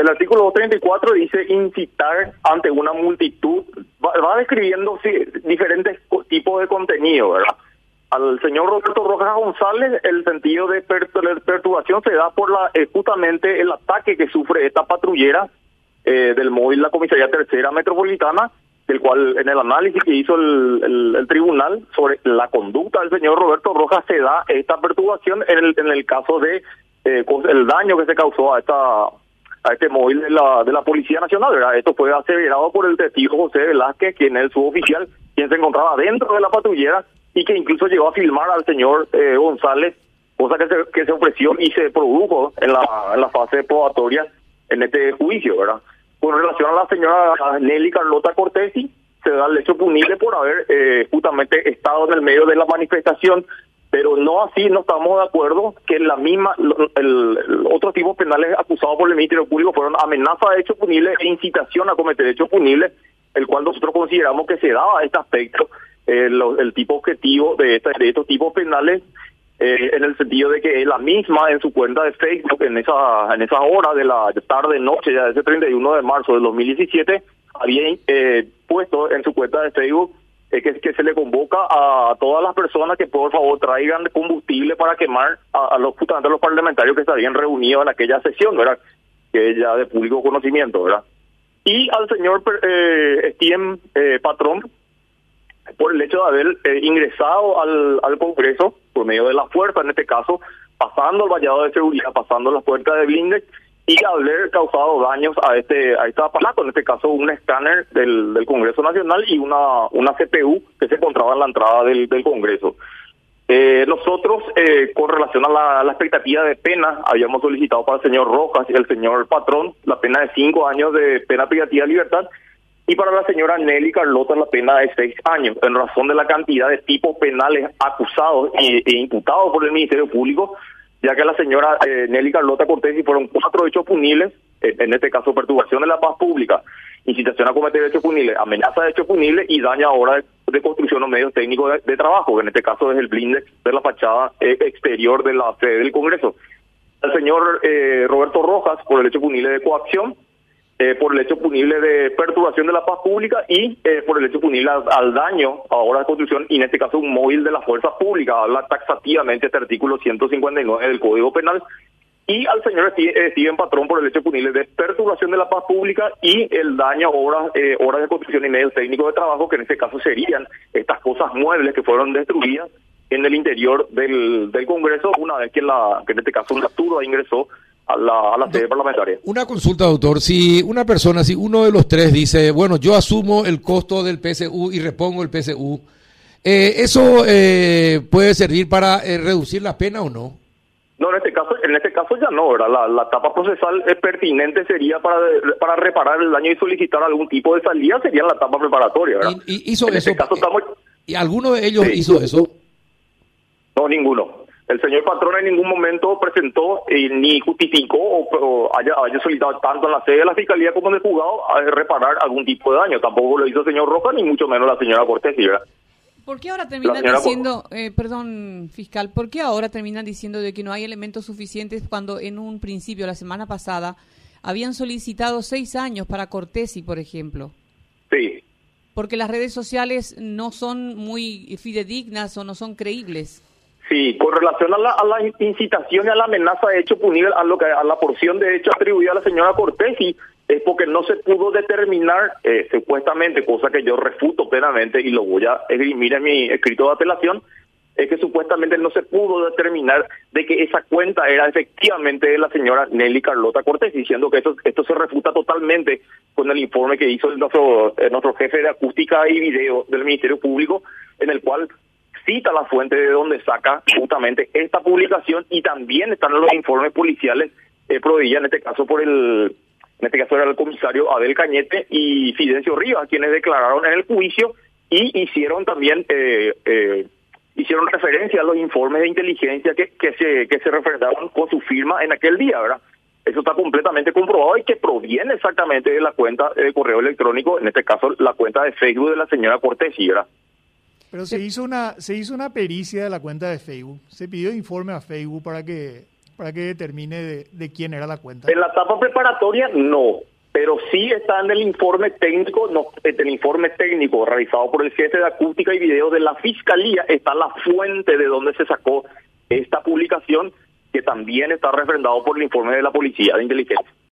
el, artículo 234 dice incitar ante una multitud, va, describiendo sí, diferentes tipos de contenido, ¿verdad? Al señor Roberto Rojas González, el sentido de per- de perturbación se da por la eh, justamente el ataque que sufre esta patrullera eh, del móvil la comisaría tercera metropolitana, del cual en el análisis que hizo el, el- tribunal sobre la conducta del señor Roberto Rojas se da esta perturbación en el, en el caso de eh, el daño que se causó a esta a este móvil de la, de la Policía Nacional. ¿verdad? Esto fue aseverado por el testigo José Velázquez, quien es su oficial, quien se encontraba dentro de la patrullera y que incluso llegó a filmar al señor eh, González, cosa que se, que se ofreció y se produjo en la, en la fase probatoria en este juicio, ¿verdad? Con relación a la señora Nelly Carlota Cortesi, se da el hecho punible por haber eh, justamente estado en el medio de la manifestación, pero no así, no estamos de acuerdo que la misma, el, el otros tipos penales acusados por el Ministerio Público fueron amenaza de hecho punible e incitación a cometer hechos punibles, el cual nosotros consideramos que se daba este aspecto, eh, lo- el tipo objetivo de, esta- de estos tipos penales eh, en el sentido de que la misma en su cuenta de Facebook en esa en esa hora de la tarde noche ya ese 31 de marzo del 2017 había eh, puesto en su cuenta de Facebook eh, que, se le convoca a todas las personas que por favor traigan combustible para quemar a, los justamente los parlamentarios que estarían reunidos en aquella sesión, ¿verdad? Que es ya de público conocimiento, ¿verdad? Y al señor eh, Steven eh, Patrón, por el hecho de haber eh, ingresado al, al Congreso por medio de la fuerza, en este caso, pasando el vallado de seguridad, pasando las puertas de blindes y haber causado daños a este a este aparato, en este caso un escáner del, del Congreso Nacional y una una CPU que se encontraba en la entrada del, del Congreso. Eh, nosotros, eh, con relación a la, la expectativa de pena, habíamos solicitado para el señor Rojas y el señor Patrón la pena de cinco años de pena privativa de libertad y para la señora Nelly Carlota la pena de seis años, en razón de la cantidad de tipos penales acusados e, e imputados por el Ministerio Público, ya que la señora eh, Nelly Carlota Cortés y fueron cuatro hechos punibles, eh, en este caso perturbación de la paz pública, incitación a cometer hechos punibles, amenaza de hechos punibles y daño ahora de, de construcción o medios técnicos de, de trabajo, que en este caso es el blindex de la fachada eh, exterior de la sede del Congreso. El señor eh, Roberto Rojas por el hecho punible de coacción, eh, por el hecho punible de perturbación de la paz pública y eh, por el hecho punible al, daño a obras de construcción y en este caso un móvil de la fuerza pública. Habla taxativamente este artículo 159 del Código Penal. Y al señor eh, Steven Patrón por el hecho punible de perturbación de la paz pública y el daño a obras, eh, obras de construcción y medios técnicos de trabajo, que en este caso serían estas cosas muebles que fueron destruidas en el interior del, del Congreso una vez que, la, que en este caso una turba ingresó a la, a la sede parlamentaria. Una consulta, doctor. Si una persona, si uno de los tres dice, bueno, yo asumo el costo del PSU y repongo el PSU, eh, ¿eso eh, puede servir para eh, reducir la pena o no? No, en este caso, en este caso ya no, ¿verdad? La, la etapa procesal pertinente sería para, para reparar el daño y solicitar algún tipo de salida, sería la etapa preparatoria, ¿verdad? Y, y hizo en eso. este caso estamos... ¿Y alguno de ellos Sí. hizo eso? No, ninguno. El señor patrón en ningún momento presentó eh, ni justificó o, o haya, haya solicitado tanto en la sede de la fiscalía como en el juzgado a reparar algún tipo de daño. Tampoco lo hizo el señor Roca ni mucho menos la señora Cortés, ¿verdad? ¿Por qué ahora terminan diciendo, eh, perdón, fiscal, por qué ahora terminan diciendo de que no hay elementos suficientes cuando en un principio, la semana pasada, habían solicitado seis años para Cortesi, por ejemplo? Sí. Porque las redes sociales no son muy fidedignas o no son creíbles. Sí, con relación a la, a la incitación y a la amenaza de hecho punible a lo que a la porción de hecho atribuida a la señora Cortés y es porque no se pudo determinar eh, supuestamente, cosa que yo refuto plenamente y lo voy a esgrimir en mi escrito de apelación, es que supuestamente no se pudo determinar de que esa cuenta era efectivamente de la señora Nelly Carlota Cortés, diciendo que esto, esto se refuta totalmente con el informe que hizo nuestro, eh, nuestro jefe de acústica y video del Ministerio Público, en el cual cita la fuente de donde saca justamente esta publicación y también están los informes policiales eh, en este caso por el en este caso era el comisario Abel Cañete y Fidencio Rivas quienes declararon en el juicio y hicieron también eh, eh, hicieron referencia a los informes de inteligencia que, que se que se referendaron con su firma en aquel día, ¿verdad? Eso está completamente comprobado y que proviene exactamente de la cuenta de correo electrónico, en este caso la cuenta de Facebook de la señora Cortés, ¿verdad? Pero se hizo una se hizo una pericia de la cuenta de Facebook. Se pidió informe a Facebook para que para que determine de, de quién era la cuenta. En la etapa preparatoria no, pero sí está en el informe técnico, no, en el informe técnico realizado por el jefe de acústica y video de la Fiscalía, está la fuente de donde se sacó esta publicación, que también está refrendado por el informe de la Policía de Inteligencia.